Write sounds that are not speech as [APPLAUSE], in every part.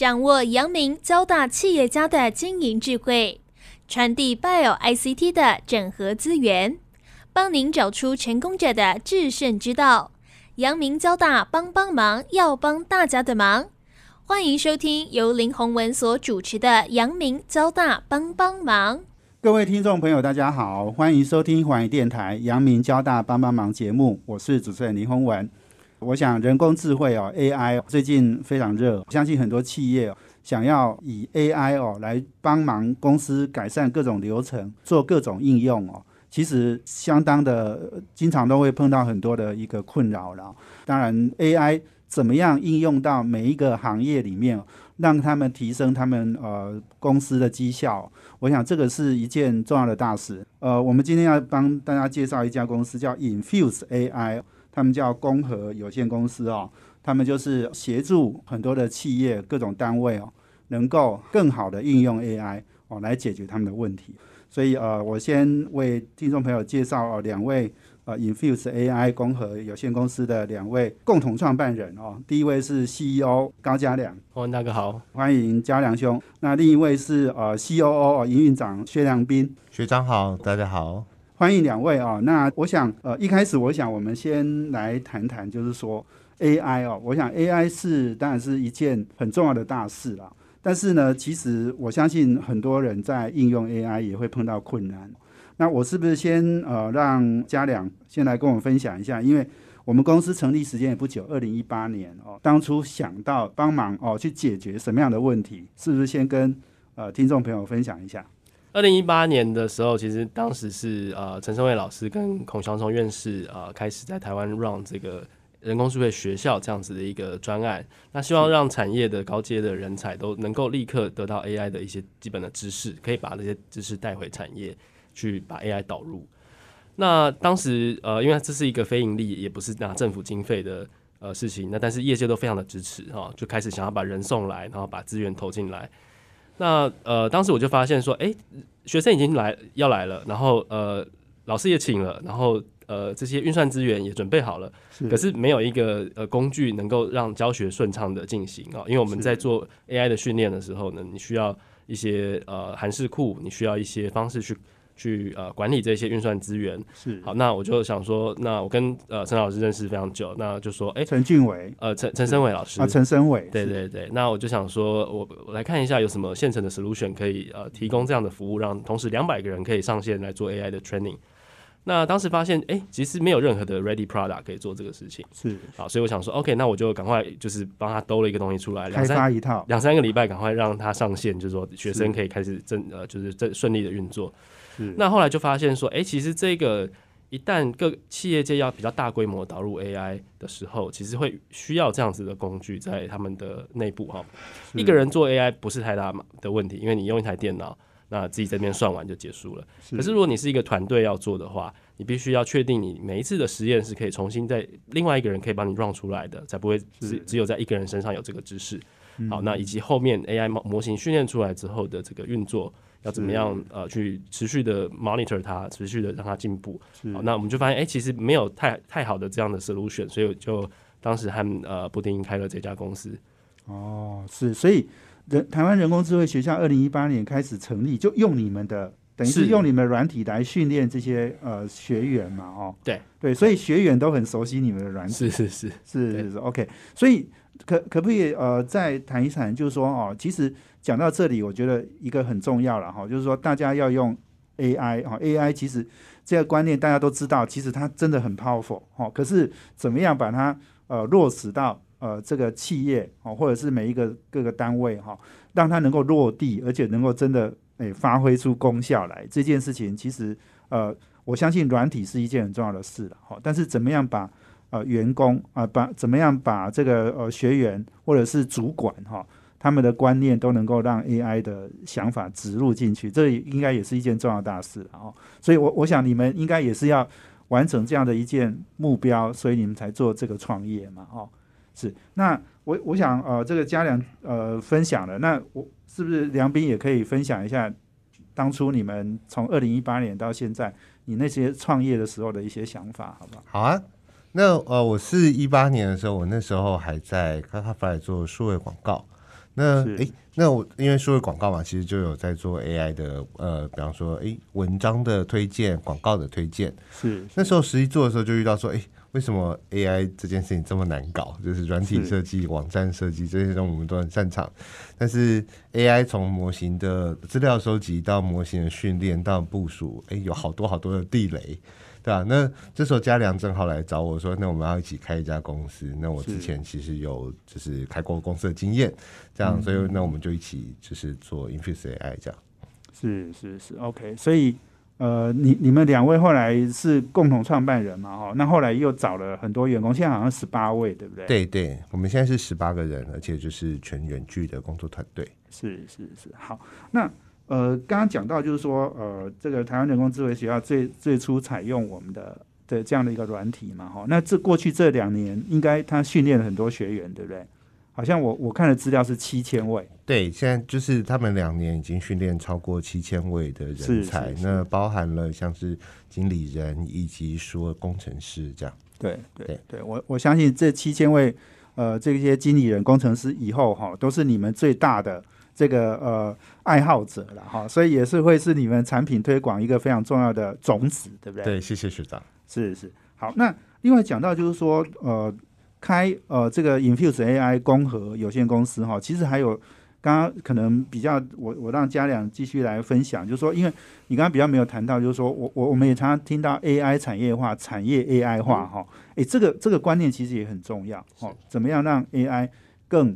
掌握阳明交大企业家的经营智慧，传递 Bio ICT 的整合资源，帮您找出成功者的制胜之道。阳明交大帮帮忙，要帮大家的忙。欢迎收听由林宏文所主持的阳明交大帮帮忙。各位听众朋友，大家好，欢迎收听环宇电台阳明交大帮帮忙节目，我是主持人林宏文。我想人工智慧哦，AI 最近非常热，相信很多企业想要以 AI 哦来帮忙公司改善各种流程，做各种应用哦，其实相当的经常都会碰到很多的一个困扰了。当然，AI 怎么样应用到每一个行业里面？让他们提升他们呃公司的绩效，我想这个是一件重要的大事。呃，我们今天要帮大家介绍一家公司，叫 Infuse AI，他们叫公和有限公司哦，他们就是协助很多的企业各种单位哦，能够更好的应用 AI 哦来解决他们的问题。所以呃，我先为听众朋友介绍两位。呃，Infuse AI 公和有限公司的两位共同创办人哦，第一位是 CEO 高家良，哦，那个好，欢迎家良兄。那另一位是呃 COO 营运长薛良斌，学长好，大家好，欢迎两位哦。那我想呃一开始我想我们先来谈谈，就是说 AI 哦，我想 AI 是当然是一件很重要的大事啦。但是呢，其实我相信很多人在应用 AI 也会碰到困难。那我是不是先呃让嘉良先来跟我们分享一下？因为我们公司成立时间也不久，二零一八年哦，当初想到帮忙哦去解决什么样的问题，是不是先跟呃听众朋友分享一下？二零一八年的时候，其实当时是呃陈胜伟老师跟孔祥松院士呃开始在台湾 run 这个人工智慧学校这样子的一个专案，那希望让产业的高阶的人才都能够立刻得到 AI 的一些基本的知识，可以把这些知识带回产业。去把 AI 导入，那当时呃，因为这是一个非盈利，也不是拿政府经费的呃事情，那但是业界都非常的支持哈，就开始想要把人送来，然后把资源投进来。那呃，当时我就发现说，哎，学生已经来要来了，然后呃，老师也请了，然后呃，这些运算资源也准备好了，可是没有一个呃工具能够让教学顺畅的进行啊，因为我们在做 AI 的训练的时候呢，你需要一些呃函式库，你需要一些方式去。去呃管理这些运算资源。是。好，那我就想说，那我跟呃陈老师认识非常久，那就说，哎，陈俊伟，呃陈陈生伟老师。啊，陈生伟，对对对，那我就想说，我我来看一下有什么现成的 solution 可以呃提供这样的服务，让同时两百个人可以上线来做 AI 的 training。那当时发现，哎，其实没有任何的 ready product 可以做这个事情，是。好，所以我想说，OK，那我就赶快就是帮他兜了一个东西出来，开发一套。两三个礼拜，赶快让他上线，就是说学生可以开始正呃就是正顺利的运作。那后来就发现说，哎，其实这个一旦各企业界要比较大规模导入 AI 的时候，其实会需要这样子的工具在他们的内部哈。一个人做 AI 不是太大的问题，因为你用一台电脑，那自己这边算完就结束了。可是如果你是一个团队要做的话，你必须要确定你每一次的实验是可以重新在另外一个人可以帮你 run 出来的，才不会只只有在一个人身上有这个知识。好，那以及后面 AI 模模型训练出来之后的这个运作。要怎么样呃去持续的 monitor 它，持续的让它进步。好，那我们就发现，哎，其实没有太太好的这样的 solution，所以就当时和呃布丁开了这家公司。哦，是，所以人台湾人工智慧学校二零一八年开始成立，就用你们的，等于是用你们软体来训练这些呃学员嘛，哦，对。对，所以学员都很熟悉你们的软体，是是是。是是 OK，所以可可不可以呃再谈一谈，就是说哦，其实。讲到这里，我觉得一个很重要了哈，就是说大家要用 AI 哈，AI 其实这个观念大家都知道，其实它真的很 powerful 哈。可是怎么样把它呃落实到呃这个企业哦，或者是每一个各个单位哈，让它能够落地，而且能够真的诶发挥出功效来，这件事情其实呃我相信软体是一件很重要的事了哈。但是怎么样把呃员工啊把怎么样把这个呃学员或者是主管哈？他们的观念都能够让 AI 的想法植入进去，这应该也是一件重要大事哦。所以，我我想你们应该也是要完成这样的一件目标，所以你们才做这个创业嘛，哦，是。那我我想呃，这个嘉良呃分享了，那我是不是梁斌也可以分享一下当初你们从二零一八年到现在，你那些创业的时候的一些想法，好不好？好啊。那呃，我是一八年的时候，我那时候还在 a f y 做数位广告。那诶，那我因为数位广告嘛，其实就有在做 AI 的呃，比方说诶文章的推荐、广告的推荐。是那时候实际做的时候就遇到说，诶，为什么 AI 这件事情这么难搞？就是软体设计、网站设计这些东西我们都很擅长，但是 AI 从模型的资料收集到模型的训练到部署，诶，有好多好多的地雷。对啊，那这时候嘉良正好来找我说，那我们要一起开一家公司。那我之前其实有就是开过公司的经验，这样，所以那我们就一起就是做 Infuse AI 这样。是是是，OK。所以呃，你你们两位后来是共同创办人嘛？哈，那后来又找了很多员工，现在好像十八位，对不对？，对对，我们现在是十八个人，而且就是全远距的工作团队。是是是。好，那呃，刚刚讲到就是说，呃，这个台湾人工智慧学校最最初采用我们的的这样的一个软体嘛，哈。那这过去这两年，应该他训练了很多学员，对不对？好像我我看的资料是七千位，对，现在就是他们两年已经训练超过七千位的人才，那包含了像是经理人以及说工程师这样。对对对对，我我相信这七千位呃这些经理人、工程师以后哈都是你们最大的这个呃爱好者了哈，所以也是会是你们产品推广一个非常重要的种子，对不对？对，谢谢学长。是是。好，那另外讲到就是说呃开呃这个 Infuse AI 工和有限公司哈，其实还有。刚刚可能比较，我我让嘉良继续来分享，就是说，因为你刚刚比较没有谈到，就是说我我我们也常常听到 AI 产业化、产业 AI 化哈，诶，这个这个观念其实也很重要哦。怎么样让 AI 更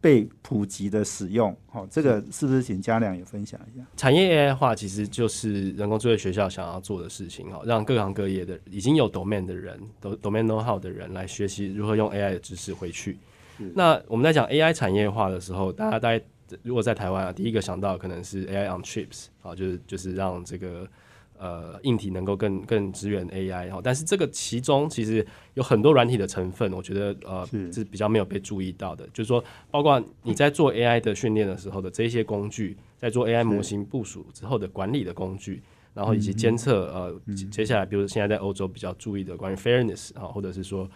被普及的使用？好、这个是不是请嘉良也分享一下？产业 AI 化其实就是人工智慧学校想要做的事情哦，让各行各业的已经有 domain 的人、都 domain know how 的人来学习如何用 AI 的知识回去。那我们在讲 AI 产业化的时候，大家大概如果在台湾啊，第一个想到可能是 AI on chips 啊，就是就是让这个呃硬体能够更更支援 AI 哈，但是这个其中其实有很多软体的成分，我觉得呃是。是比较没有被注意到的，就是说包括你在做 AI 的训练的时候的这些工具，在做 AI 模型部署之后的管理的工具。然后以及监测，呃，接接下来，比如现在在欧洲比较注意的关于 fairness 啊，或者是说，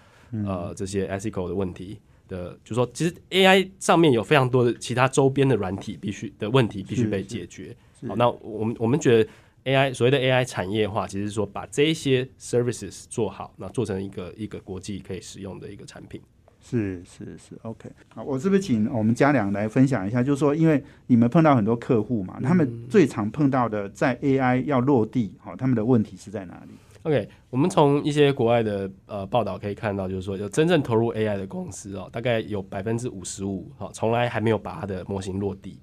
呃，这些 ethical 的问题的，就说其实 AI 上面有非常多的其他周边的软体必须的问题必须被是。是解决。好，那我们我们觉得 AI 所谓的 AI 产业化，其实是说把这些 services 做好，那做成一个一个国际可以使用的一个产品。是是是，OK。好，我是不是请我们嘉良来分享一下？就是说，因为你们碰到很多客户嘛，他们最常碰到的在 AI 要落地，好、他们的问题是在哪里？OK，我们从一些国外的呃报道可以看到，就是说有真正投入 AI 的公司哦，大概有百分之五十五，哈，从来还没有把它的模型落地。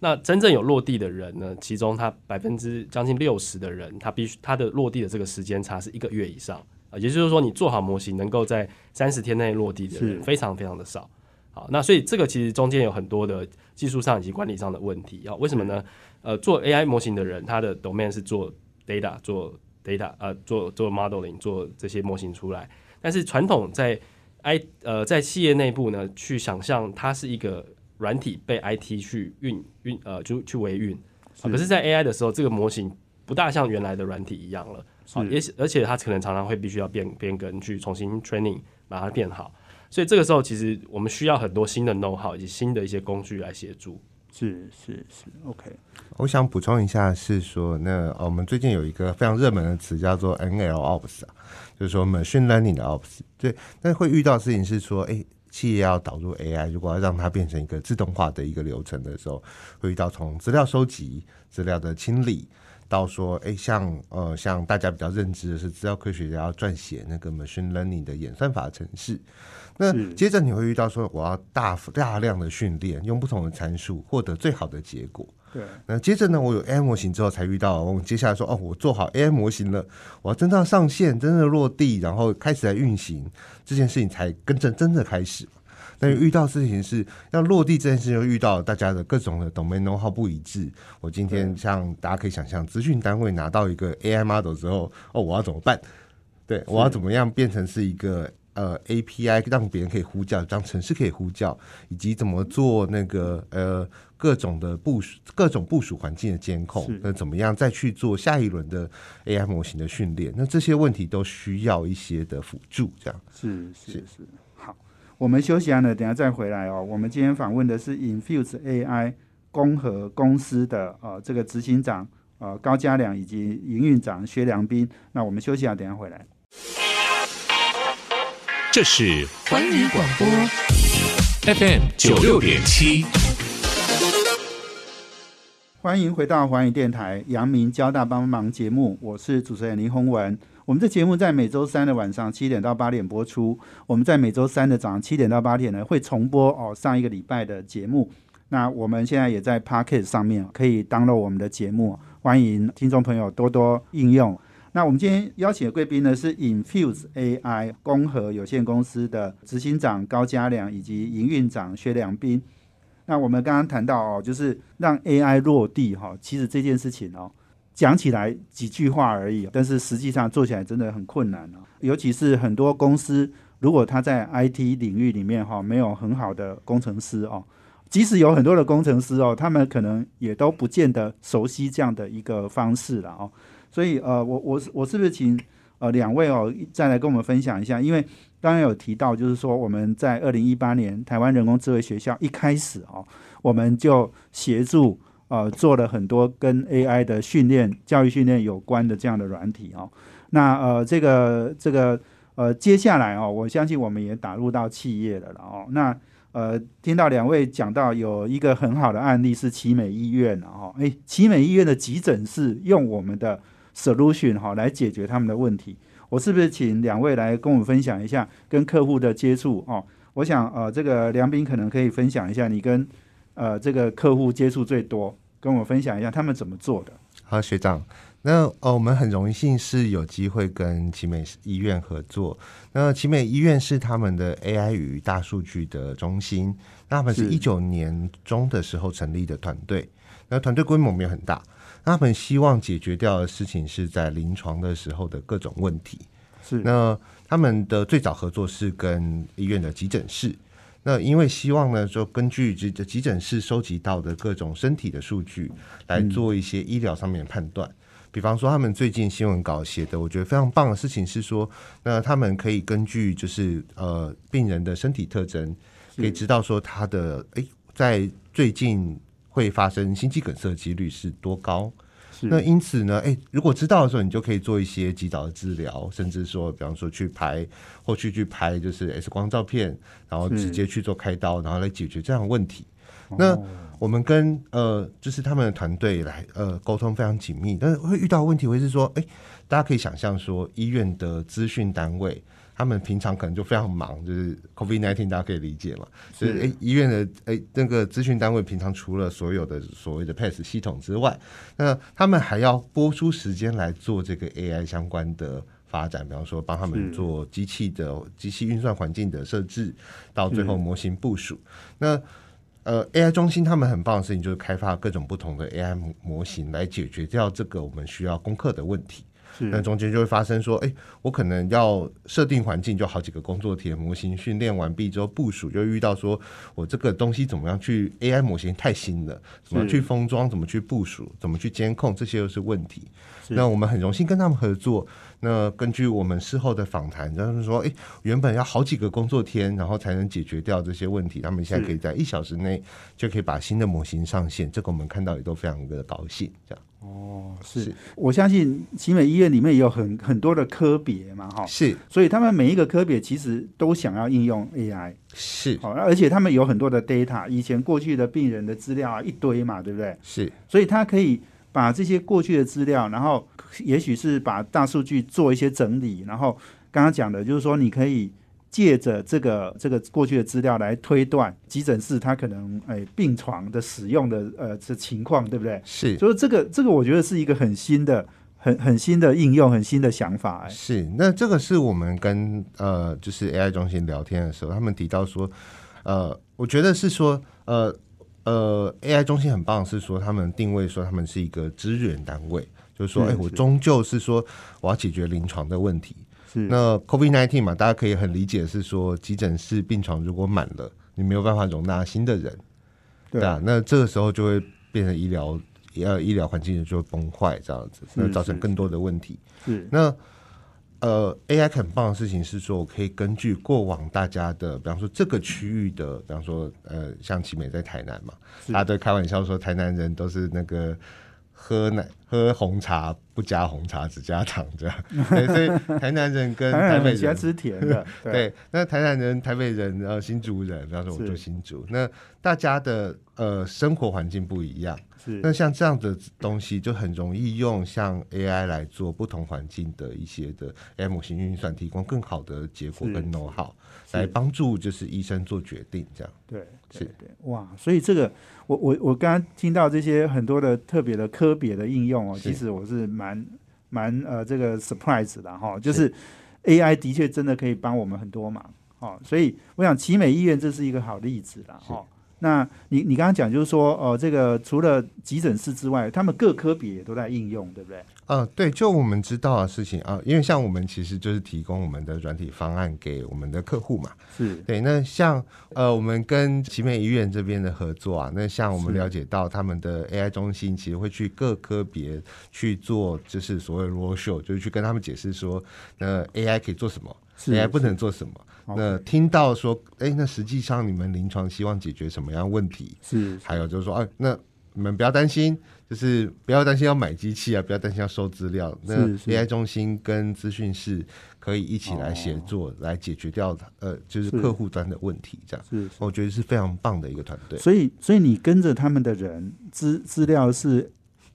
那真正有落地的人呢，其中他百分之将近六十的人，他必须他的落地的这个时间差是一个月以上啊，也就是说，你做好模型能够在三十天内落地的人是非常非常的少。好，那所以这个其实中间有很多的技术上以及管理上的问题啊。为什么呢？呃，做 AI 模型的人，他的 domain 是做 data，做 data，呃，做做 modeling，做这些模型出来。但是传统在 I 呃在企业内部呢，去想象它是一个软体被 IT 去运运呃就去维运、啊，可是，在 AI 的时候，这个模型不大像原来的软体一样了。啊，是也许而且它可能常常会必须要变变更，去重新 training 把它变好。所以这个时候，其实我们需要很多新的 know how 以及新的一些工具来协助。是是是，OK。我想补充一下，是说那、呃我们最近有一个非常热门的词叫做 NLOps 啊，就是说 machine learning 的 ops。对，但会遇到的事情是说，诶，企业要导入 AI，如果要让它变成一个自动化的一个流程的时候，会遇到从资料收集、资料的清理。到说，诶，像呃，像大家比较认知的是，资料科学家要撰写那个 machine learning 的演算法程式。那接着你会遇到说，我要大大量的训练，用不同的参数获得最好的结果。对，那接着呢，我有 AI 模型之后，才遇到我们接下来说，哦，我做好 AI 模型了，我要真正上线，真正落地，然后开始来运行这件事情，才跟着真的开始。但是遇到事情是要落地这件事情，又遇到大家的各种的 domain know how 不一致。我今天像大家可以想象，资讯单位拿到一个 AI model 之后，哦，我要怎么办？对我要怎么样变成是一个呃 API，让别人可以呼叫，让城市可以呼叫，以及怎么做那个呃各种的部署、各种部署环境的监控，那怎么样再去做下一轮的 AI 模型的训练？那这些问题都需要一些的辅助，这样。是是是是，好。我们休息完了，等下再回来哦。我们今天访问的是 Infuse AI 公和公司的呃这个执行长呃高嘉良以及营运长薛良斌。那我们休息啊，等下回来。这是环宇广播 FM 九六点七。欢迎回到环宇电台阳明交大帮忙节目，我是主持人林宏文。我们的节目在每周三的晚上七点到八点播出，我们在每周三的早上七点到八点呢会重播哦上一个礼拜的节目。那我们现在也在 Pocket 上面可以 download 我们的节目，欢迎听众朋友多多应用。那我们今天邀请的贵宾呢是 Infuse AI 公和有限公司的执行长高嘉良以及营运长薛良斌。那我们刚刚谈到哦，就是让 AI 落地哈，其实这件事情哦，讲起来几句话而已，但是实际上做起来真的很困难哦。尤其是很多公司，如果他在 IT 领域里面哈，没有很好的工程师哦，即使有很多的工程师哦，他们可能也都不见得熟悉这样的一个方式了哦。所以呃，我我我是不是请呃两位哦，再来跟我们分享一下？因为刚刚有提到，就是说我们在二零一八年台湾人工智慧学校一开始哦，我们就协助呃做了很多跟 AI 的训练、教育训练有关的这样的软体哦。那呃这个这个呃接下来哦，我相信我们也打入到企业了了哦。那呃听到两位讲到有一个很好的案例是奇美医院哦，诶，奇美医院的急诊室用我们的 solution 哈来解决他们的问题。我是不是请两位来跟我们分享一下跟客户的接触哦？我想呃，这个梁斌可能可以分享一下你跟呃这个客户接触最多，跟我分享一下他们怎么做的。好，学长，那呃我们很荣幸是有机会跟奇美医院合作。那奇美医院是他们的 AI 与大数据的中心，那他们是一九年中的时候成立的团队，那团队规模没有很大。他们希望解决掉的事情是在临床的时候的各种问题。是那他们的最早合作是跟医院的急诊室。那因为希望呢，就根据这急诊室收集到的各种身体的数据，来做一些医疗上面的判断。比方说，他们最近新闻稿写的，我觉得非常棒的事情是说，那他们可以根据就是呃病人的身体特征，可以知道说他的诶在最近。会发生心肌梗塞的几率是多高？那因此呢，哎，如果知道的时候，你就可以做一些及早的治疗，甚至说，比方说去拍，后续去拍就是 X 光照片，然后直接去做开刀，然后来解决这样的问题。那我们跟呃，就是他们的团队来呃沟通非常紧密，但是会遇到问题，会是说，哎，大家可以想象说，医院的资讯单位。他们平常可能就非常忙，就是 COVID nineteen，大家可以理解嘛。所以，哎，医院的哎那个咨询单位平常除了所有的所谓的 PAS 系统之外，那他们还要拨出时间来做这个 AI 相关的发展，比方说帮他们做机器的机器运算环境的设置，到最后模型部署。那呃，AI 中心他们很棒的事情就是开发各种不同的 AI 模型来解决掉这个我们需要攻克的问题。那中间就会发生说，哎，我可能要设定环境，就好几个工作体模型训练完毕之后部署，就遇到说我这个东西怎么样去 AI 模型太新了，怎么去封装，怎么去部署，怎么去监控，这些都是问题。那我们很荣幸跟他们合作。那根据我们事后的访谈，他们说，哎，原本要好几个工作天，然后才能解决掉这些问题，他们现在可以在一小时内就可以把新的模型上线，这个我们看到也都非常的高兴，这样。哦，是。我相信集美医院里面也有很很多的科别嘛，哈，是，所以他们每一个科别其实都想要应用 AI，是，好，而且他们有很多的 data，以前过去的病人的资料啊一堆嘛，对不对？是，所以他可以把这些过去的资料，然后也许是把大数据做一些整理，然后刚刚讲的就是说你可以。借着这个这个过去的资料来推断急诊室它可能哎病床的使用的呃这情况对不对？是，所以这个这个我觉得是一个很新的很很新的应用，很新的想法。是，那这个是我们跟呃就是 AI 中心聊天的时候，他们提到说，呃，我觉得是说呃呃 AI 中心很棒，是说他们定位说他们是一个支援单位，就是说哎我终究是说我要解决临床的问题。那 COVID nineteen 嘛，大家可以很理解是说，急诊室病床如果满了，你没有办法容纳新的人，对。啊，那这个时候就会变成医疗呃医疗环境就会崩坏这样子，那造成更多的问题。是那呃，AI 很棒的事情是说，我可以根据过往大家的，比方说这个区域的，比方说呃，像奇美在台南嘛，大家都开玩笑说台南人都是那个喝奶喝红茶不加红茶只加糖这样，[LAUGHS] 对所以台南人跟台北人喜欢吃甜的，对，那台南人、台北人、然后新竹人，比方说我是做新竹，那大家的呃生活环境不一样，是。那像这样的东西就很容易用像 AI 来做不同环境的一些的 AI 模型运算，提供更好的结果跟 know how，来帮助就是医生做决定这样。对，对是对，哇！所以这个，我我我刚刚听到这些很多的特别的科别的应用哦，其实我是蛮蛮呃这个 surprise 的哈，就是 AI 的确真的可以帮我们很多忙哦，所以我想奇美医院这是一个好例子啦哈。那你你刚刚讲就是说，呃，这个除了急诊室之外，他们各科别也都在应用，对不对？嗯，对，就我们知道的事情啊，因为像我们其实就是提供我们的软体方案给我们的客户嘛，是对，那像呃，我们跟奇美医院这边的合作啊，那像我们了解到他们的 AI 中心其实会去各科别去做，就是所谓 roadshow，就是去跟他们解释说，那 AI 可以做什么，AI 不能做什么。那听到说，哎，那实际上你们临床希望解决什么样问题？是还有就是说，哎，那你们不要担心，就是不要担心要买机器啊，不要担心要收资料。那 AI 中心跟资讯室可以一起来协作，来解决掉呃，就是是客户端的问题。这样，是，我觉得是非常棒的一个团队。所以所以你跟着他们的人资资料是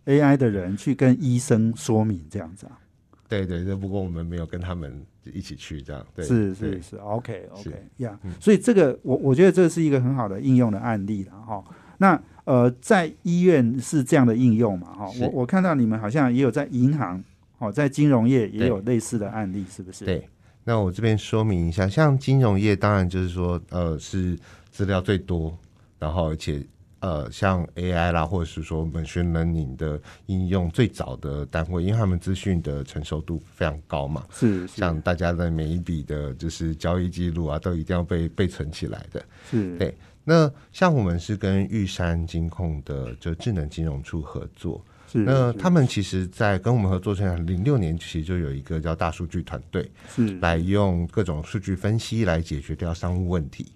AI 的人去跟医生说明这样子啊？对对对，不过我们没有跟他们一起去这样。对，是是是，OK OK 呀、嗯所以这个我我觉得这是一个很好的应用的案例了哈。那呃，在医院是这样的应用嘛哈？是我我看到你们好像也有在银行哦，在金融业也有类似的案例，是不是？对，那我这边说明一下，像金融业，当然就是说，呃，是资料最多，然后而且呃，像 AI 啦，或者是说 machine learning 的应用最早的单位，因为他们资讯的成熟度非常高嘛，是是。像大家的每一笔的就是交易记录啊，都一定要被被存起来的。是，对那像我们是跟玉山金控的就智能金融处合作，那他们其实，在跟我们合作之前，零六年其实就有一个叫大数据团队，是。来用各种数据分析来解决掉商务问题。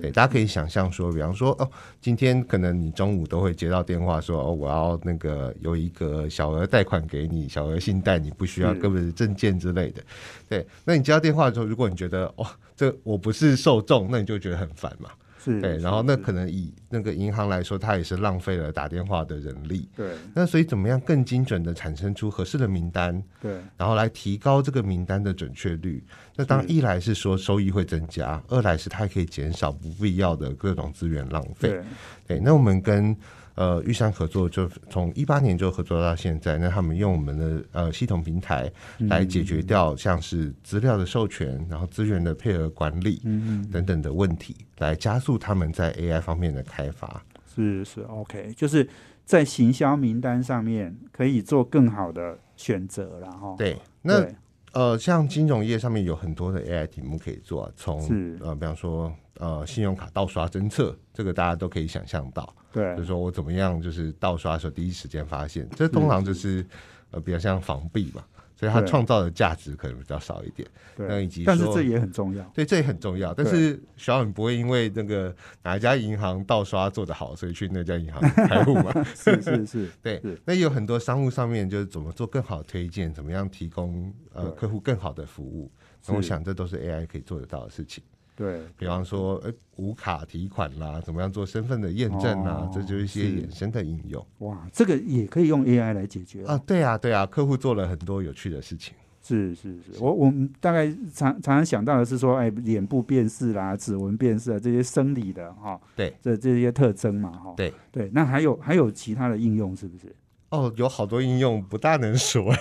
对，大家可以想象说，比方说，哦，今天可能你中午都会接到电话说，哦，我要那个有一个小额贷款给你，小额信贷，你不需要是根本证件之类的。对，那你接到电话的时候，如果你觉得，哦，这我不是受众，那你就觉得很烦嘛。是，对，然后那可能以那个银行来说，它也是浪费了打电话的人力。对那所以怎么样更精准的产生出合适的名单，对然后来提高这个名单的准确率。那当一来是说收益会增加，二来是它可以减少不必要的各种资源浪费。对对，那我们跟呃玉山合作，就从一八年就合作到现在。那他们用我们的呃系统平台来解决掉像是资料的授权，然后资源的配合管理嗯嗯等等的问题，来加速他们在 AI 方面的开发。是是 OK，就是在行销名单上面可以做更好的选择然后对，那对呃，像金融业上面有很多的 AI 题目可以做、啊，从是呃，比方说呃，信用卡盗刷侦测，这个大家都可以想象到，对就是说我怎么样就是盗刷的时候第一时间发现，这通常就是呃比较像防弊嘛，所以它创造的价值可能比较少一点。那对以及，但是这也很重要。对，这也很重要。但是小颖不会因为那个哪一家银行盗刷做得好，所以去那家银行开户嘛？是 [LAUGHS] 是是，[LAUGHS] 对是，那有很多商务上面就是怎么做更好的推荐，怎么样提供呃客户更好的服务。那我想这都是 AI 可以做得到的事情。对。比方说，哎，无卡提款啦，怎么样做身份的验证啊，哦这就是一些衍生的应用。哇，这个也可以用 AI 来解决。啊。对啊，对啊，客户做了很多有趣的事情。是是是，我我们大概常常常想到的是说，哎，脸部辨识啦、指纹辨识啊这些生理的哈，对。这这些特征嘛哈，对。对，那还有还有其他的应用是不是？哦，有好多应用不大能说，[LAUGHS]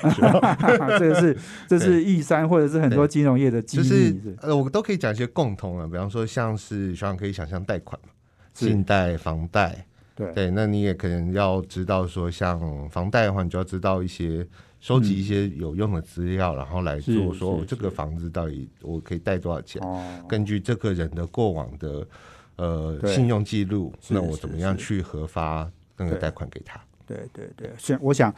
[LAUGHS] 这个是这是玉山或者是很多金融业的机密就是是。呃，我都可以讲一些共同的，比方说像是小想可以想象贷款嘛，信贷、房贷，对。对，那你也可能要知道说，像房贷的话，你就要知道一些收集一些有用的资料，然后来做说是哦这个房子到底我可以贷多少钱，哦，根据这个人的过往的呃信用记录，那我怎么样去核发那个贷款给他？对对对，像我想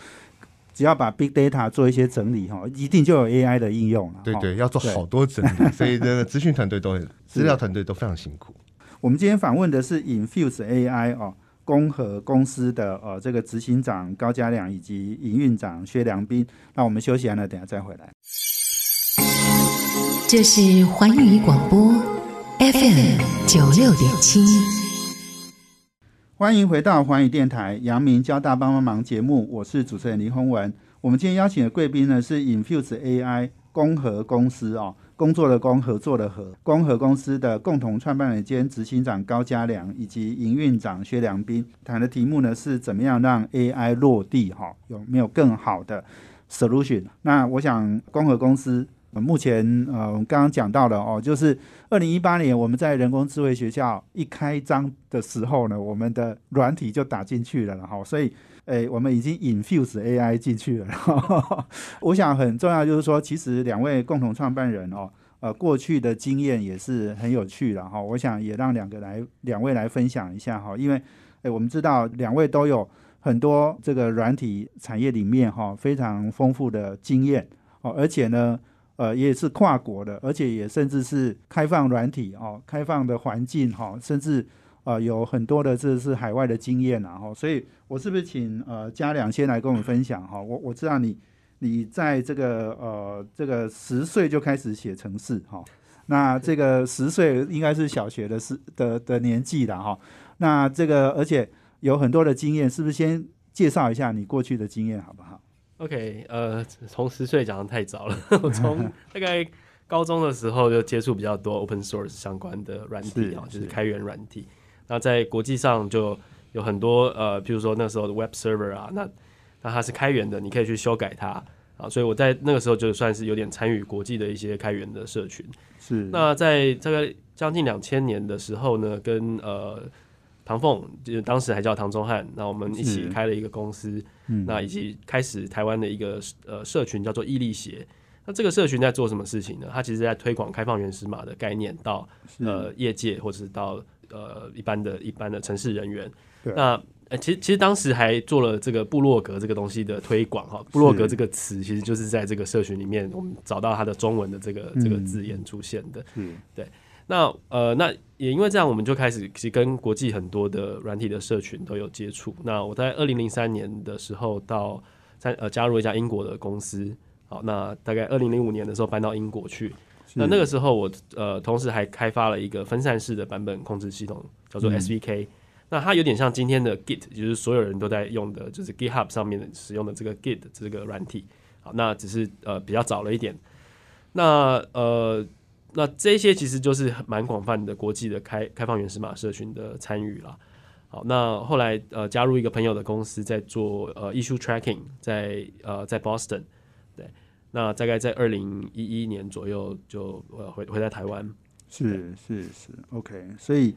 只要把 big data 做一些整理哈，一定就有 AI 的应用了。哈对对，要做好多整理，[LAUGHS] 所以这个资讯团队都很，资料团队都非常辛苦。我们今天访问的是 Infuse AI 哦，公和公司的呃这个执行长高家良以及营运长薛良斌。那我们休息完了，等下再回来。这是环宇广播 FM 九六点七。欢迎回到环宇电台阳明交大帮帮忙节目，我是主持人林宏文。我们今天邀请的贵宾呢是 Infuse AI 公和公司哦，工作的工，合作的合，公和公司的共同创办人兼执行长高家良以及营运长薛良斌。谈的题目呢是怎么样让 AI 落地哈、有没有更好的 solution？那我想公和公司。目前呃，我们刚刚讲到了哦，就是二零一八年我们在人工智慧学校一开张的时候呢，我们的软体就打进去了了哈，所以诶，我们已经 infuse AI 进去了。[LAUGHS] 我想很重要就是说，其实两位共同创办人哦，呃，过去的经验也是很有趣的哈。我想也让两个来两位来分享一下哈，因为诶，我们知道两位都有很多这个软体产业里面哈非常丰富的经验哦，而且呢。呃，也是跨国的，而且也甚至是开放软体哦，开放的环境哈、甚至呃有很多的这是海外的经验啊哈、所以我是不是请呃嘉良先来跟我们分享哈、我我知道你你在这个呃这个十岁就开始写程式哈、那这个十岁应该是小学的时的的年纪了哈、那这个而且有很多的经验，是不是先介绍一下你过去的经验好不好？OK，呃，从十岁讲的太早了，我从大概高中的时候就接触比较多 open source 相关的软体啊，就是是开源软体。那在国际上就有很多呃，譬如说那时候的 web server 啊，那那它是开源的，你可以去修改它啊。所以我在那个时候就算是有点参与国际的一些开源的社群。是那在这个将近两千年的时候呢，跟呃唐凤，就是当时还叫唐宗翰，那我们一起是开了一个公司，嗯那以及开始台湾的一个呃社群叫做毅力协。那这个社群在做什么事情呢？它其实在推广开放原始码的概念到是呃业界或者是到呃一般的一般的城市人员。那呃，其实其实当时还做了这个部落格这个东西的推广哈。部落格这个词其实就是在这个社群里面，我们找到它的中文的这个这个嗯字眼出现的。是那呃，那也因为这样，我们就开始其实跟国际很多的软体的社群都有接触。那我在二零零三年的时候到在呃加入一家英国的公司，好，那大概二零零五年的时候搬到英国去。那那个时候我呃同时还开发了一个分散式的版本控制系统，叫做嗯 SVK。那它有点像今天的 Git，就是所有人都在用的，就是 GitHub 上面的使用的这个 Git 这个软体。好，那只是呃比较早了一点。那呃，那这些其实就是蛮广泛的国际的开开放原始码社群的参与啦。好，那后来呃加入一个朋友的公司，在做呃 issue tracking，在呃在 Boston，对，那大概在二零一一年左右就呃回回在台湾。是是是，OK。所以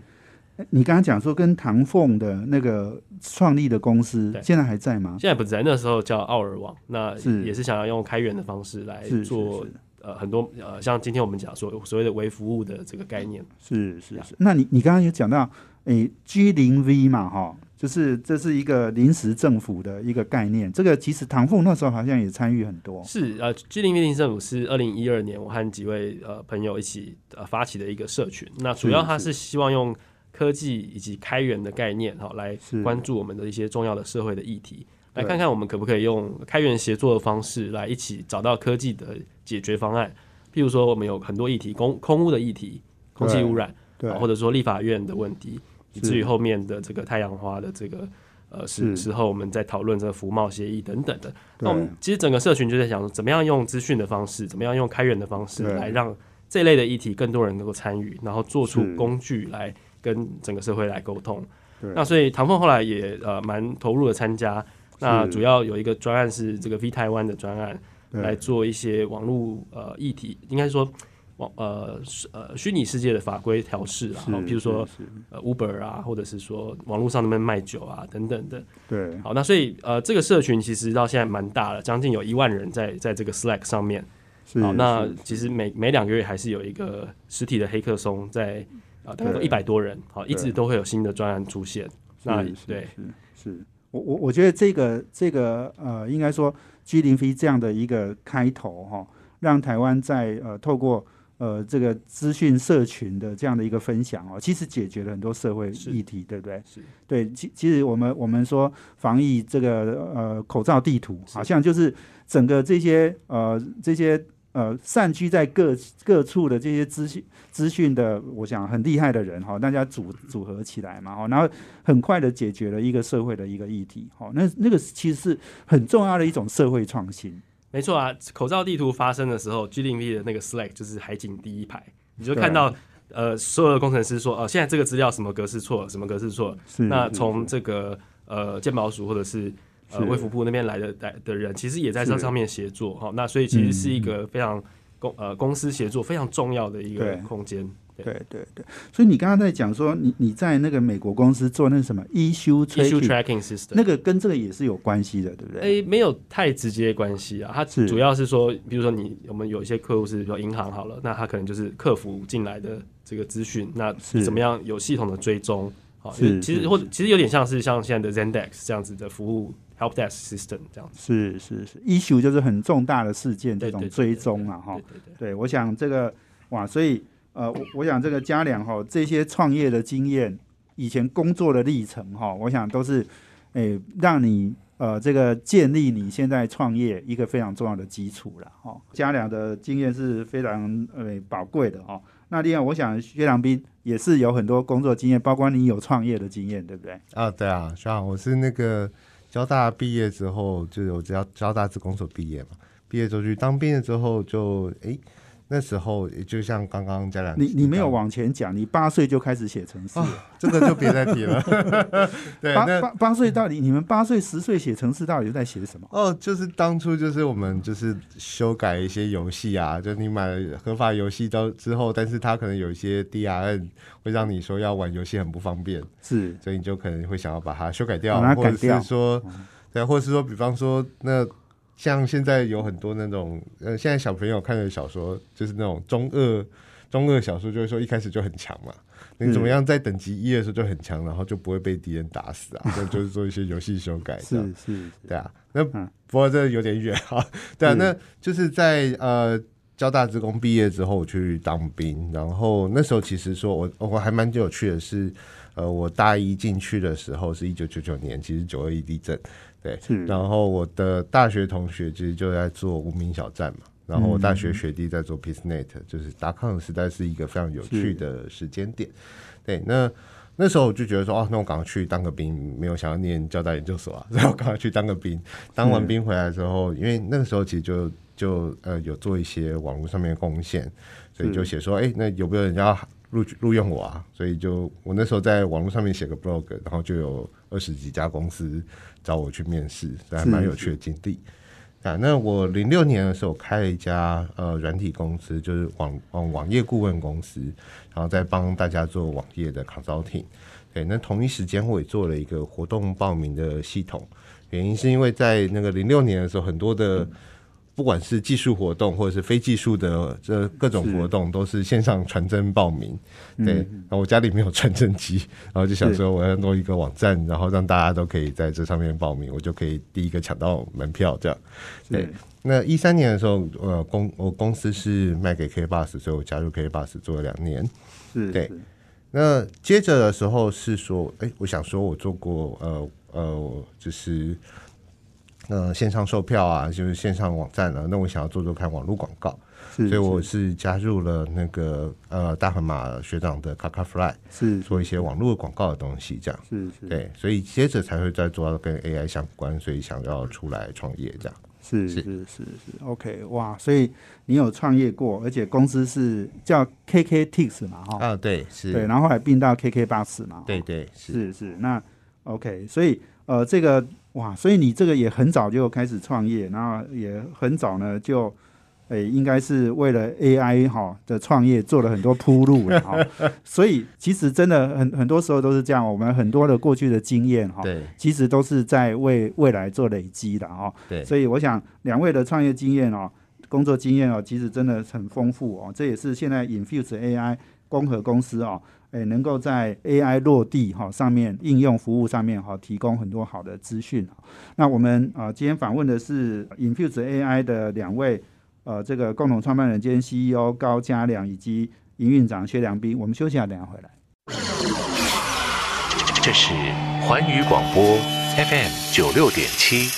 呃你刚刚讲说跟唐凤的那个创立的公司对现在还在吗？现在不在，那时候叫奥尔网，那是也是想要用开源的方式来做是呃很多呃像今天我们讲所所谓的微服务的这个概念。是是是。那你你刚刚有讲到，诶，G 零 V 嘛，哈，就是这是一个临时政府的一个概念。这个其实唐凤那时候好像也参与很多。是呃，G 零 V 零政府是二零一二年我和几位呃朋友一起呃发起的一个社群。那主要它是希望用科技以及开源的概念哈、来关注我们的一些重要的社会的议题，来看看我们可不可以用开源协作的方式来一起找到科技的解决方案。譬如说，我们有很多议题，空空污的议题、空气污染，或者说立法院的问题，以至于后面的这个太阳花的这个呃时是时候，我们在讨论这个服贸协议等等的。那我们其实整个社群就在想，怎么样用资讯的方式，怎么样用开源的方式来让这类的议题更多人能够参与，然后做出工具来跟整个社会来沟通。对那所以唐凤后来也呃蛮投入的参加。那主要有一个专案是这个 V 台湾的专案，对。来做一些网络呃议题，应该说网呃呃虚拟世界的法规调试啊，譬如说呃 Uber 啊，或者是说网络上那边卖酒啊等等的。对。好，那所以呃这个社群其实到现在蛮大了，将近有一万人在在这个 Slack 上面。是好，那其实每每两个月还是有一个实体的黑客松在啊，大概对。一百多人，好，一直都会有新的专案出现。那对。是是我我我觉得这个这个呃，应该说 G 零 V 这样的一个开头哈、让台湾在呃透过呃这个资讯社群的这样的一个分享哦，其实解决了很多社会议题，对不对？是对，其其实我们我们说防疫这个呃口罩地图，好像就是整个这些呃这些呃散居在各各处的这些资讯资讯的，我想很厉害的人哈，大家组组合起来嘛哈，然后很快的解决了一个社会的一个议题，哈，那那个其实是很重要的一种社会创新。没错啊，口罩地图发生的时候，G 零 V 的那个 Slack 就是海景第一排，你就看到呃所有的工程师说，呃，现在这个资料什么格式错了，什么格式错了。是那从这个呃鉴宝署或者是呃是卫福部那边来的来的人，其实也在这上面协作哈。那所以其实是一个非常公呃公司协作非常重要的一个空间。对对对，所以你刚刚在讲说，你你在那个美国公司做那个什么 issue Issue tracking，tracking system 那个跟这个也是有关系的，对不对？诶、没有太直接关系啊，它主要是说，比如说你我们有一些客户是比如说银行好了，那他可能就是客服进来的这个资讯，那是怎么样有系统的追踪？好，其实或者其实有点像是像现在的 Zendex 这样子的服务 Help Desk System 这样子，是是是，issue 就是很重大的事件这种追踪啊，哈对。对对。对，我想这个哇，所以呃，我我想这个嘉良哈，这些创业的经验，以前工作的历程哈，我想都是诶、让你呃这个建立你现在创业一个非常重要的基础了哈。嘉良的经验是非常呃宝贵的哈。那另外，我想薛良斌也是有很多工作经验，包括你有创业的经验，对不对？啊，对啊，是啊，我是那个交大毕业之后，就有交交大自工所毕业嘛，毕业之后去当兵了之后就，诶，那时候也就像刚刚嘉良你你没有往前讲，你八岁就开始写程式了。这个就别再提了。[LAUGHS] 对，八八八岁到底你们八岁十岁写程式到底在写什么？哦，就是当初就是我们就是修改一些游戏啊，就你买了合法游戏到之后，但是它可能有一些 DRN，会让你说要玩游戏很不方便，是所以你就可能会想要把它修改掉，或者是说，对，或者是说，比方说那。像现在有很多那种，呃，现在小朋友看的小说，就是那种中二中二小说，就是说一开始就很强嘛，你怎么样在等级一的时候就很强，然后就不会被敌人打死啊？[LAUGHS] 就就是做一些游戏修改这样是是对啊，那嗯不过这有点远啊。[LAUGHS] 对啊，那就是在呃交大职工毕业之后我去当兵，然后那时候其实说我我还蛮有趣的是，呃，我大一进去的时候是一九九九年，其实九二一地震，对，然后我的大学同学其实就在做无名小站嘛。然后我大学学弟在做 PeaceNet，、就是达康的时代是一个非常有趣的时间点。对，那那时候我就觉得说，哦，那我赶快去当个兵，没有想要念交大研究所啊，[LAUGHS] 然后我赶快去当个兵。当完兵回来之后，因为那个时候其实就就呃有做一些网络上面的贡献，所以就写说，哎、那有没有人要录录用我啊？所以就我那时候在网络上面写个 blog，然后就有二十几家公司找我去面试，所以还蛮有趣的经历。啊，那我零六年的时候开了一家呃软体公司，就是网网网页顾问公司，然后再帮大家做网页的 consulting。对，那同一时间我也做了一个活动报名的系统，原因是因为在那个零六年的时候，很多的不管是技术活动或者是非技术的这各种活动，都是线上传真报名。对，然后我家里没有传真机，然后就想说我要弄一个网站，然后让大家都可以在这上面报名，我就可以第一个抢到门票这样。对，那一三年的时候，呃，公我公司是卖给 K Bus，所以我加入 K Bus 做了两年。对。那接着的时候是说，哎、我想说我做过呃呃，就是呃线上售票啊，就是线上网站啊，那我想要做做看网络广告，所以我是加入了那个呃大河马学长的 Kaka Fly，是。做一些网络广告的东西，这样。是是。对，所以接着才会再做到跟 AI 相关，所以想要出来创业这样。是是。是是是，OK，哇，所以你有创业过，而且公司是叫 KK Tix 嘛，哈，啊，对，是，对，然后后来并到 KK 巴士嘛，对对是，是是，那 OK，所以呃，这个哇，所以你这个也很早就开始创业，然后也很早呢就，诶、应该是为了 AI 哈的创业做了很多铺路了哈。[LAUGHS] 所以其实真的很很多时候都是这样，我们很多的过去的经验哈，对其实都是在为未来做累积的哈。对，所以我想两位的创业经验哦，工作经验哦，其实真的很丰富哦。这也是现在 Infuse AI 光合公司哦，诶，能够在 AI 落地哈上面应用服务上面哈提供很多好的资讯。那我们啊今天访问的是 Infuse AI 的两位呃这个共同创办人兼 CEO 高嘉良以及营运长薛良斌。我们休息下，等下回来。这是环宇广播 FM 九六点七。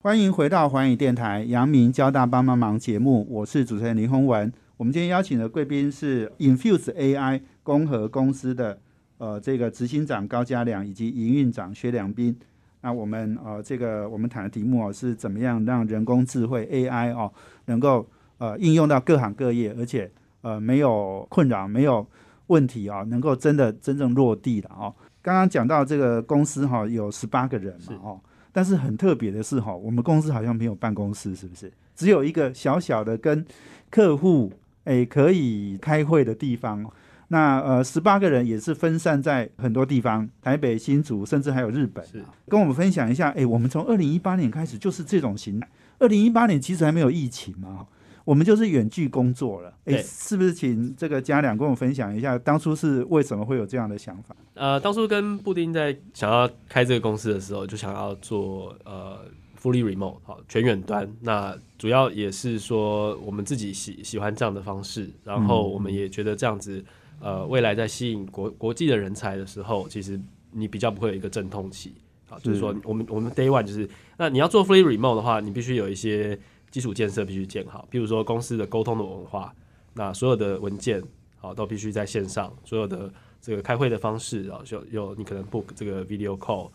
欢迎回到环宇电台阳明交大帮帮忙节目，我是主持人林宏文。我们今天邀请的贵宾是 Infuse AI 公和公司的呃这个执行长高嘉良以及营运长薛良斌。那我们呃这个我们谈的题目哦是怎么样让人工智慧 AI 哦能够呃应用到各行各业，而且呃没有困扰、没有问题啊、能够真的真正落地的哦。刚刚讲到这个公司哈、有十八个人嘛哦，但是很特别的是哈、我们公司好像没有办公室，是不是？只有一个小小的跟客户诶可以开会的地方。那呃，十八个人也是分散在很多地方，台北、新竹，甚至还有日本。是跟我们分享一下，诶，我们从二零一八年开始就是这种形态。二零一八年其实还没有疫情嘛，我们就是远距工作了。诶，是不是请这个嘉良跟我分享一下，当初是为什么会有这样的想法？呃，当初跟布丁在想要开这个公司的时候，就想要做呃 fully remote 好全远端。那主要也是说我们自己喜喜欢这样的方式，然后我们也觉得这样子呃未来在吸引国国际的人才的时候，其实你比较不会有一个阵痛期。好，就是说我们我们 day one 就是，那你要做 fully remote 的话，你必须有一些基础建设必须建好，譬如说公司的沟通的文化，那所有的文件好都必须在线上，所有的这个开会的方式啊，有有你可能 book 这个 video call 好，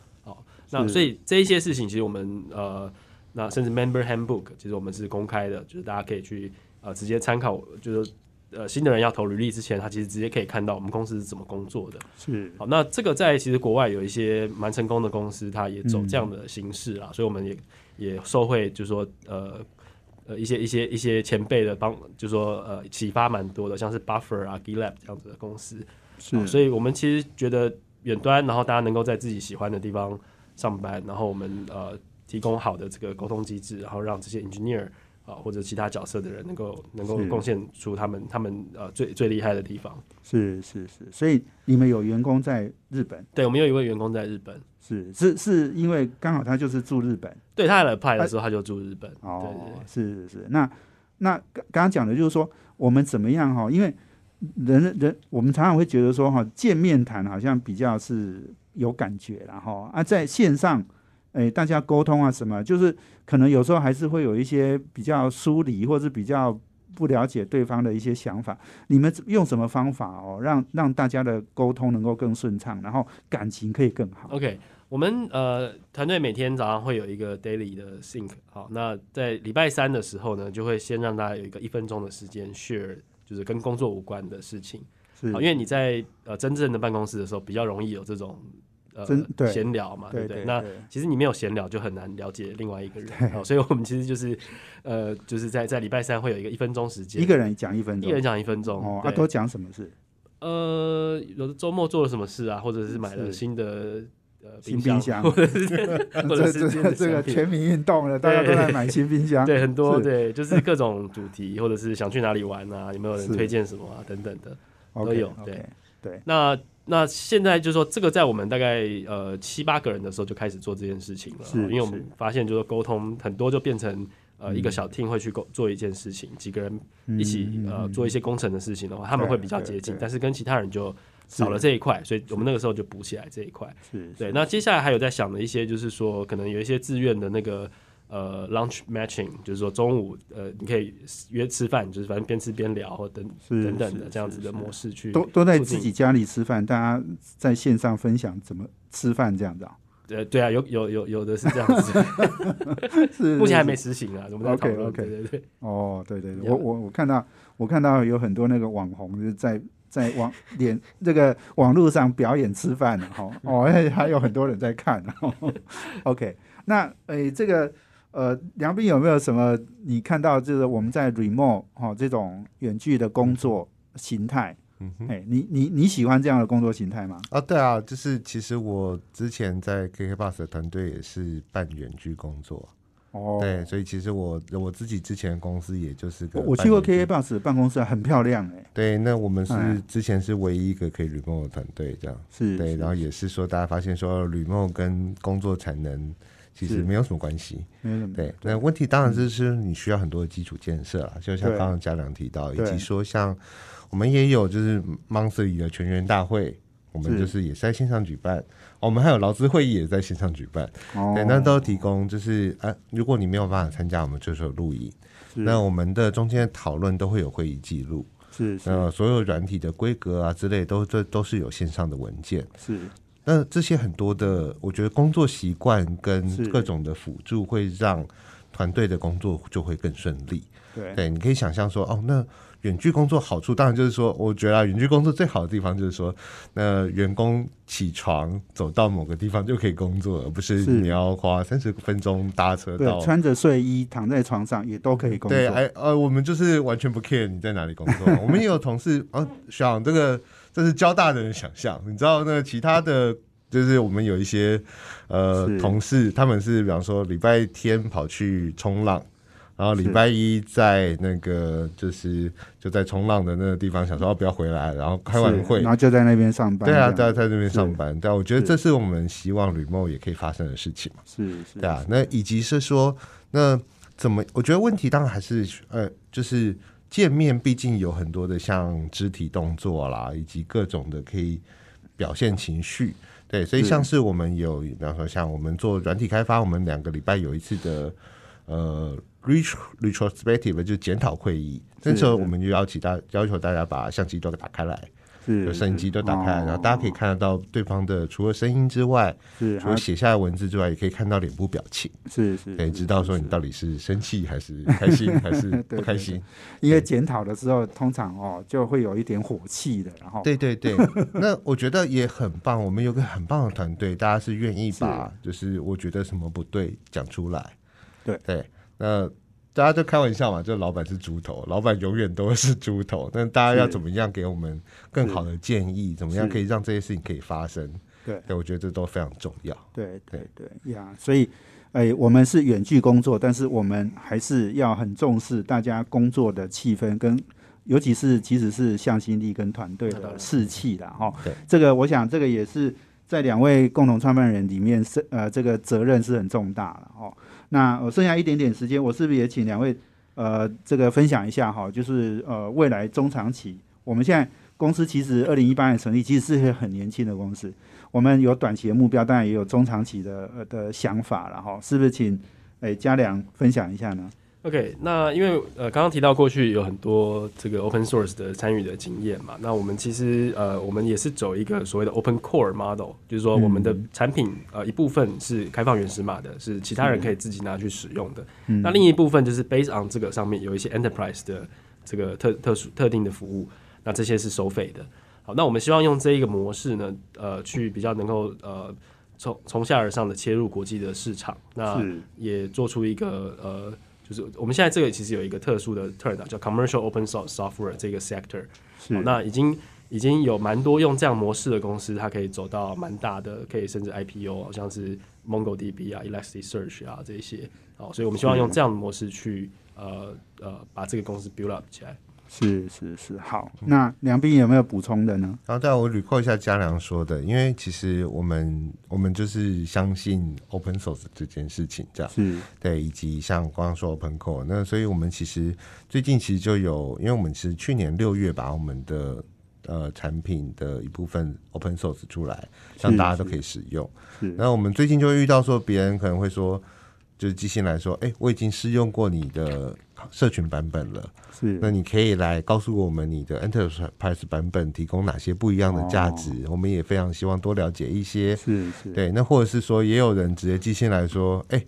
那所以这一些事情其实我们呃，那甚至 member handbook 其实我们是公开的，就是大家可以去呃直接参考，就是呃新的人要投履历之前，他其实直接可以看到我们公司是怎么工作的。是好，那这个在其实国外有一些蛮成功的公司，它也走嗯这样的形式啊，所以我们也也受惠，就是说呃呃一些一些一些前辈的帮，就是说呃启发蛮多的，像是 Buffer 啊、GitLab 这样子的公司。是，好所以我们其实觉得远端，然后大家能够在自己喜欢的地方上班，然后我们呃提供好的这个沟通机制，然后让这些 engineer 啊、或者其他角色的人能够能够是贡献出他们他们呃最最厉害的地方。是是是，所以你们有员工在日本，对，我们有一位员工在日本。是是是因为刚好他就是住日本。对他来派的时候，他就住日本。对哦对对，是是是，那那刚刚刚讲的就是说，我们怎么样哈？因为人人我们常常会觉得说哈，见面谈好像比较是有感觉然后啊，在线上，哎，大家沟通啊什么，就是可能有时候还是会有一些比较疏离，或是比较不了解对方的一些想法。你们用什么方法哦，让让大家的沟通能够更顺畅，然后感情可以更好？OK，我们呃团队每天早上会有一个 daily 的 sync，好，那在礼拜三的时候呢，就会先让大家有一个一分钟的时间 share，就是跟工作无关的事情。是，因为你在呃真正的办公室的时候，比较容易有这种呃闲聊嘛，对不对？那其实你没有闲聊，就很难了解另外一个人。好，所以我们其实就是呃，就是在在礼拜三会有一个一分钟时间，一个人讲一分钟一个，人讲一分钟。哦，对啊，都讲什么事？呃，有的周末做了什么事啊，或者是买了新的呃新冰箱 [LAUGHS] 或者是这个全民运动了，大家都在买新冰箱。[LAUGHS] 对很多是对，就是各种主题，或者是想去哪里玩啊，有没有人推荐什么啊等等的。都有对。对，那那现在就是说，这个在我们大概呃七八个人的时候就开始做这件事情了，是因为我们发现就是沟通很多就变成呃嗯一个小 team 会去沟做一件事情，几个人一起呃做一些工程的事情的话，他们会比较接近但是跟其他人就少了这一块，所以我们那个时候就补起来这一块。是，对，那接下来还有在想的一些，就是说可能有一些自愿的那个呃 lunch matching，就是说中午呃你可以约吃饭，就是反正边吃边聊或等是等等的这样子的模式去都都在自己家里吃饭，大家在线上分享怎么吃饭这样子啊？呃对啊，有有有有的是这样子，[LAUGHS] [LAUGHS] 是，目前还没实行啊，我们在讨论。OK，OK 对对对，哦，对对对，我我我看到我看到有很多那个网红就是在在网脸这个网络上表演吃饭的哈，哦，还还有很多人在看。哦 OK，那诶这个呃梁斌有没有什么你看到就是我们在 remote 哈、这种远距的工作形态？嗯哼。哎、你你你喜欢这样的工作形态吗？啊，对啊，就是其实我之前在 KK Bus 的团队也是办远距工作，哦，对，所以其实我我自己之前公司也就是个我我去过半年 KA Box 的办公室，很漂亮哎，对，那我们是哎。之前是唯一一个可以 remote 的团队，这样。对，是对然后也是说大家发现说 remote 跟工作产能其实是。没有什么关系，没有什么对，那问题当然就是你需要很多的基础建设啦，就像对。刚刚嘉良提到，以及说像我们也有就是 monthly 的全员大会，我们就是也是在线上举办，哦我们还有劳资会议也在线上举办，哦。对，那都提供就是啊，如果你没有办法参加，我们就是有录影，那我们的中间的讨论都会有会议记录，是是。那所有软体的规格啊之类都这都是有线上的文件。是那这些很多的，我觉得工作习惯跟各种的辅助，会让团队的工作就会更顺利。对对，你可以想象说，哦，那远距工作好处当然就是说，我觉得啊，远距工作最好的地方就是说，那员工起床走到某个地方就可以工作，而不是是你要花三十分钟搭车对到，。穿着睡衣躺在床上也都可以工作，对，哎呃，我们就是完全不 care 你在哪里工作。我们也有同事啊，想这个这是交大的人想象，你知道那其他的。就是我们有一些呃同事，他们是比方说礼拜天跑去冲浪，然后礼拜一在那个就是就在冲浪的那个地方想说要不要回来，然后开完会然，后就在那边上班，对啊，对啊在在这边上班，对啊，我觉得是这是我们希望 remote 也可以发生的事情嘛。是是，对啊，那以及是说，那怎么？我觉得问题当然还是呃，就是见面，毕竟有很多的像肢体动作啦，以及各种的可以表现情绪。对，所以像是我们有，比方说像我们做软体开发，我们两个礼拜有一次的呃 retro retrospective 就是检讨会议，那时候我们就邀请大要求大家把相机都打开来，是有摄影机都打开然后大家可以看得到对方的除了声音之外，是除了写下来文字之外，也可以看到脸部表情。是是，可以知道说你到底是生气还是开心 [LAUGHS] 还是不开心。因为检讨的时候，通常哦就会有一点火气的，然后对对对，[LAUGHS] 那我觉得也很棒。我们有个很棒的团队，大家是愿意把就是我觉得什么不对讲出来。对对，那大家就开玩笑嘛，就老板是猪头，老板永远都是猪头。那大家要怎么样给我们更好的建议？怎么样可以让这些事情可以发生？对对，我觉得这都非常重要。对对对呀，所以。哎，我们是远距工作，但是我们还是要很重视大家工作的气氛，跟尤其是其实是向心力跟团队的士气啦。哈对。这个我想，这个也是在两位共同创办人里面是呃，这个责任是很重大了哦。那我剩下一点点时间，我是不是也请两位呃，这个分享一下哈？就是呃，未来中长期，我们现在公司其实二零一八年成立，其实是一个很年轻的公司。我们有短期的目标，当然也有中长期的呃的想法了哈，是不是请诶嘉良分享一下呢？OK，那因为呃刚刚提到过去有很多这个 open source 的参与的经验嘛，那我们其实呃我们也是走一个所谓的 open core model，就是说我们的产品呃一部分是开放原始码的，是其他人可以自己拿去使用的。嗯那另一部分就是 based on 这个上面有一些 enterprise 的这个特特殊特定的服务，那这些是收费的。好，那我们希望用这一个模式呢，呃，去比较能够呃从从下而上的切入国际的市场，那是也做出一个呃，就是我们现在这个其实有一个特殊的 turn 啊叫 commercial open source software 这个 sector，是。好那已经已经有蛮多用这样模式的公司，它可以走到蛮大的，可以甚至 IPO，好像是 MongoDB 啊、Elasticsearch 啊这一些，好，所以我们希望用这样的模式去呃呃把这个公司 build up 起来。是是是，好。那梁斌有没有补充的呢？然后，对我捋扣一下嘉良说的，因为其实我们我们就是相信 open source 这件事情，这样是对，以及像刚刚说 open core，那所以我们其实最近其实就有，因为我们是去年六月把我们的呃产品的一部分 open source 出来，让大家都可以使用。是然后我们最近就会遇到说，别人可能会说，就是寄信来说，哎、我已经试用过你的社群版本了，是那你可以来告诉我们你的 Enterprise 版本提供哪些不一样的价值？我们也非常希望多了解一些。是是，对，那或者是说，也有人直接寄信来说，哎、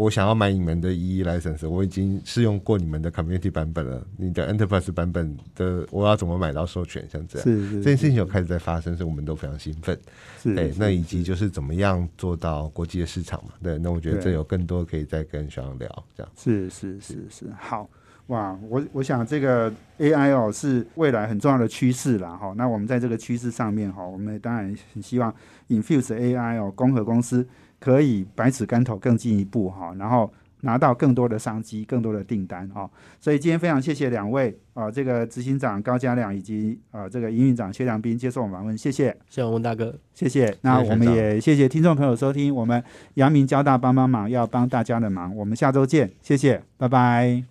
我想要买你们的 EE license，我已经试用过你们的 Community 版本了，你的 Enterprise 版本的我要怎么买到授权？像这样，是是这件事情有开始在发生，所以我们都非常兴奋。是对，是那以及就是怎么样做到国际的市场嘛？对，那我觉得对这有更多可以再跟小杨聊，这样。是是是是，好哇！我我想这个 AI 哦是未来很重要的趋势啦哈。那我们在这个趋势上面哈，我们当然很希望 Infuse AI 哦，公和公司可以百尺竿头更进一步哈，然后拿到更多的商机、更多的订单哦。所以今天非常谢谢两位啊、这个执行长高家亮以及啊、这个营运长薛良斌接受我们访问，谢谢。谢谢文大哥。谢谢，那我们也谢谢听众朋友收听，我们阳明交大帮帮忙要帮大家的忙，我们下周见，谢谢，拜拜。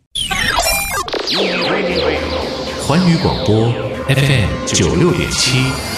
环宇广播 FM 九六点七。